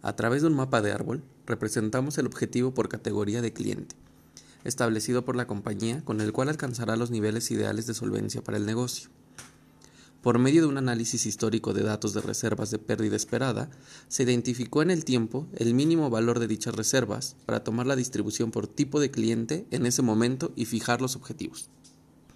A través de un mapa de árbol, representamos el objetivo por categoría de cliente, establecido por la compañía con el cual alcanzará los niveles ideales de solvencia para el negocio. Por medio de un análisis histórico de datos de reservas de pérdida esperada, se identificó en el tiempo el mínimo valor de dichas reservas para tomar la distribución por tipo de cliente en ese momento y fijar los objetivos.